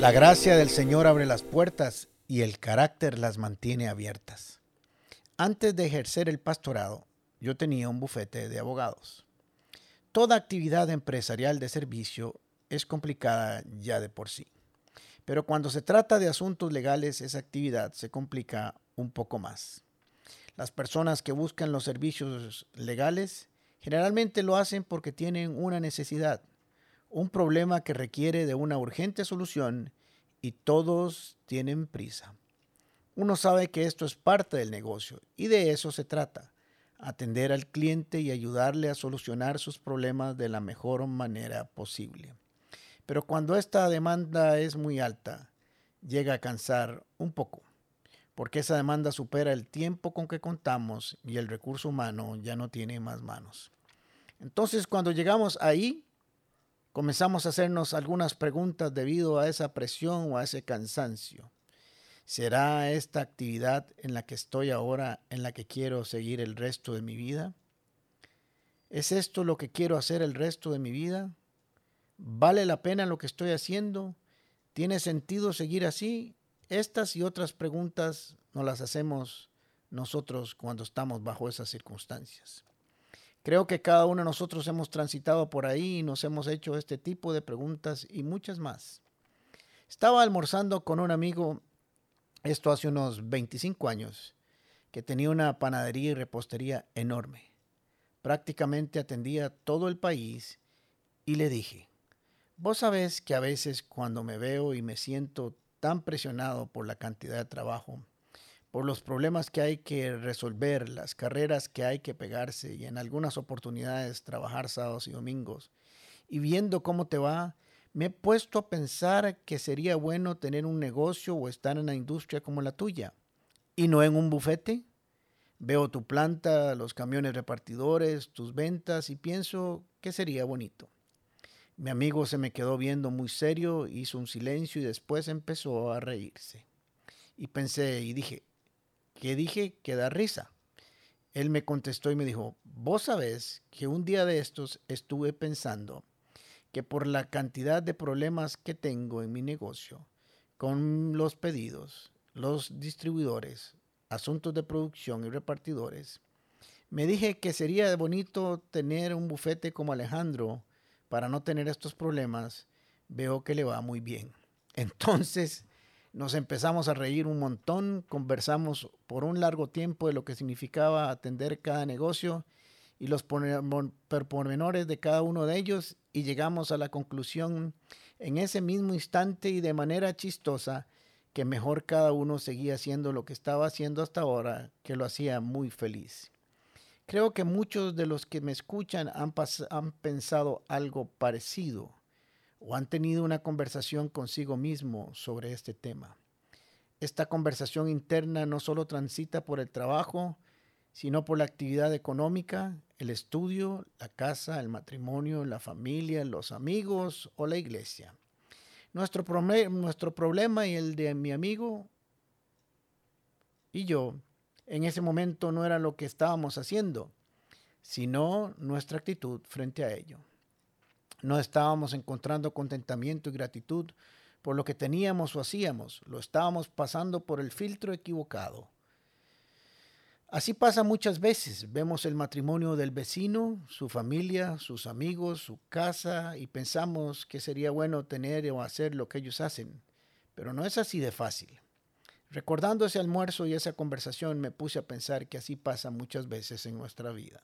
La gracia del Señor abre las puertas y el carácter las mantiene abiertas. Antes de ejercer el pastorado, yo tenía un bufete de abogados. Toda actividad empresarial de servicio es complicada ya de por sí. Pero cuando se trata de asuntos legales, esa actividad se complica un poco más. Las personas que buscan los servicios legales generalmente lo hacen porque tienen una necesidad, un problema que requiere de una urgente solución y todos tienen prisa. Uno sabe que esto es parte del negocio y de eso se trata, atender al cliente y ayudarle a solucionar sus problemas de la mejor manera posible. Pero cuando esta demanda es muy alta, llega a cansar un poco porque esa demanda supera el tiempo con que contamos y el recurso humano ya no tiene más manos. Entonces, cuando llegamos ahí, comenzamos a hacernos algunas preguntas debido a esa presión o a ese cansancio. ¿Será esta actividad en la que estoy ahora en la que quiero seguir el resto de mi vida? ¿Es esto lo que quiero hacer el resto de mi vida? ¿Vale la pena lo que estoy haciendo? ¿Tiene sentido seguir así estas y otras preguntas nos las hacemos nosotros cuando estamos bajo esas circunstancias. Creo que cada uno de nosotros hemos transitado por ahí y nos hemos hecho este tipo de preguntas y muchas más. Estaba almorzando con un amigo, esto hace unos 25 años, que tenía una panadería y repostería enorme. Prácticamente atendía todo el país y le dije, vos sabés que a veces cuando me veo y me siento tan presionado por la cantidad de trabajo, por los problemas que hay que resolver, las carreras que hay que pegarse y en algunas oportunidades trabajar sábados y domingos. Y viendo cómo te va, me he puesto a pensar que sería bueno tener un negocio o estar en una industria como la tuya y no en un bufete. Veo tu planta, los camiones repartidores, tus ventas y pienso que sería bonito. Mi amigo se me quedó viendo muy serio, hizo un silencio y después empezó a reírse. Y pensé y dije, ¿qué dije? Que da risa. Él me contestó y me dijo, vos sabés que un día de estos estuve pensando que por la cantidad de problemas que tengo en mi negocio, con los pedidos, los distribuidores, asuntos de producción y repartidores, me dije que sería bonito tener un bufete como Alejandro para no tener estos problemas, veo que le va muy bien. Entonces nos empezamos a reír un montón, conversamos por un largo tiempo de lo que significaba atender cada negocio y los pormenores de cada uno de ellos y llegamos a la conclusión en ese mismo instante y de manera chistosa que mejor cada uno seguía haciendo lo que estaba haciendo hasta ahora, que lo hacía muy feliz. Creo que muchos de los que me escuchan han, han pensado algo parecido o han tenido una conversación consigo mismo sobre este tema. Esta conversación interna no solo transita por el trabajo, sino por la actividad económica, el estudio, la casa, el matrimonio, la familia, los amigos o la iglesia. Nuestro, nuestro problema y el de mi amigo y yo en ese momento no era lo que estábamos haciendo, sino nuestra actitud frente a ello. No estábamos encontrando contentamiento y gratitud por lo que teníamos o hacíamos, lo estábamos pasando por el filtro equivocado. Así pasa muchas veces. Vemos el matrimonio del vecino, su familia, sus amigos, su casa y pensamos que sería bueno tener o hacer lo que ellos hacen. Pero no es así de fácil. Recordando ese almuerzo y esa conversación me puse a pensar que así pasa muchas veces en nuestra vida.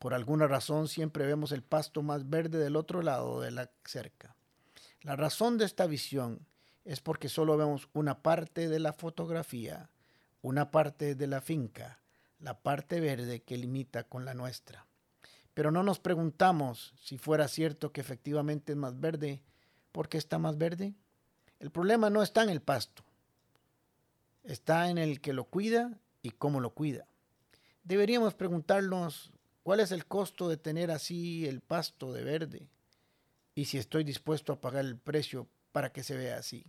Por alguna razón siempre vemos el pasto más verde del otro lado de la cerca. La razón de esta visión es porque solo vemos una parte de la fotografía, una parte de la finca, la parte verde que limita con la nuestra. Pero no nos preguntamos si fuera cierto que efectivamente es más verde, ¿por qué está más verde? El problema no está en el pasto, está en el que lo cuida y cómo lo cuida. Deberíamos preguntarnos cuál es el costo de tener así el pasto de verde y si estoy dispuesto a pagar el precio para que se vea así.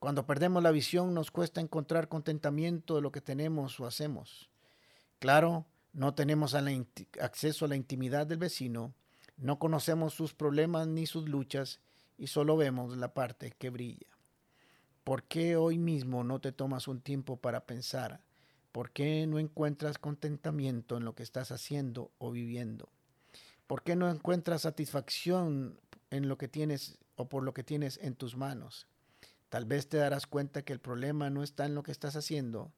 Cuando perdemos la visión nos cuesta encontrar contentamiento de lo que tenemos o hacemos. Claro, no tenemos acceso a la intimidad del vecino, no conocemos sus problemas ni sus luchas y solo vemos la parte que brilla. ¿Por qué hoy mismo no te tomas un tiempo para pensar? ¿Por qué no encuentras contentamiento en lo que estás haciendo o viviendo? ¿Por qué no encuentras satisfacción en lo que tienes o por lo que tienes en tus manos? Tal vez te darás cuenta que el problema no está en lo que estás haciendo,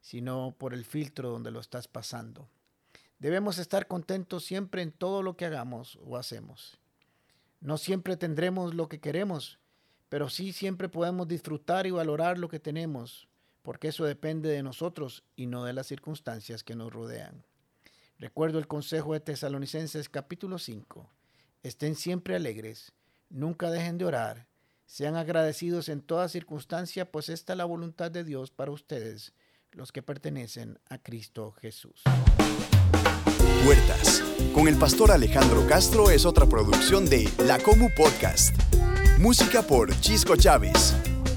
sino por el filtro donde lo estás pasando. Debemos estar contentos siempre en todo lo que hagamos o hacemos. No siempre tendremos lo que queremos, pero sí siempre podemos disfrutar y valorar lo que tenemos, porque eso depende de nosotros y no de las circunstancias que nos rodean. Recuerdo el consejo de Tesalonicenses capítulo 5. Estén siempre alegres, nunca dejen de orar, sean agradecidos en toda circunstancia, pues esta es la voluntad de Dios para ustedes, los que pertenecen a Cristo Jesús. Puertas, con el pastor Alejandro Castro es otra producción de La Comu Podcast. Música por Chisco Chávez.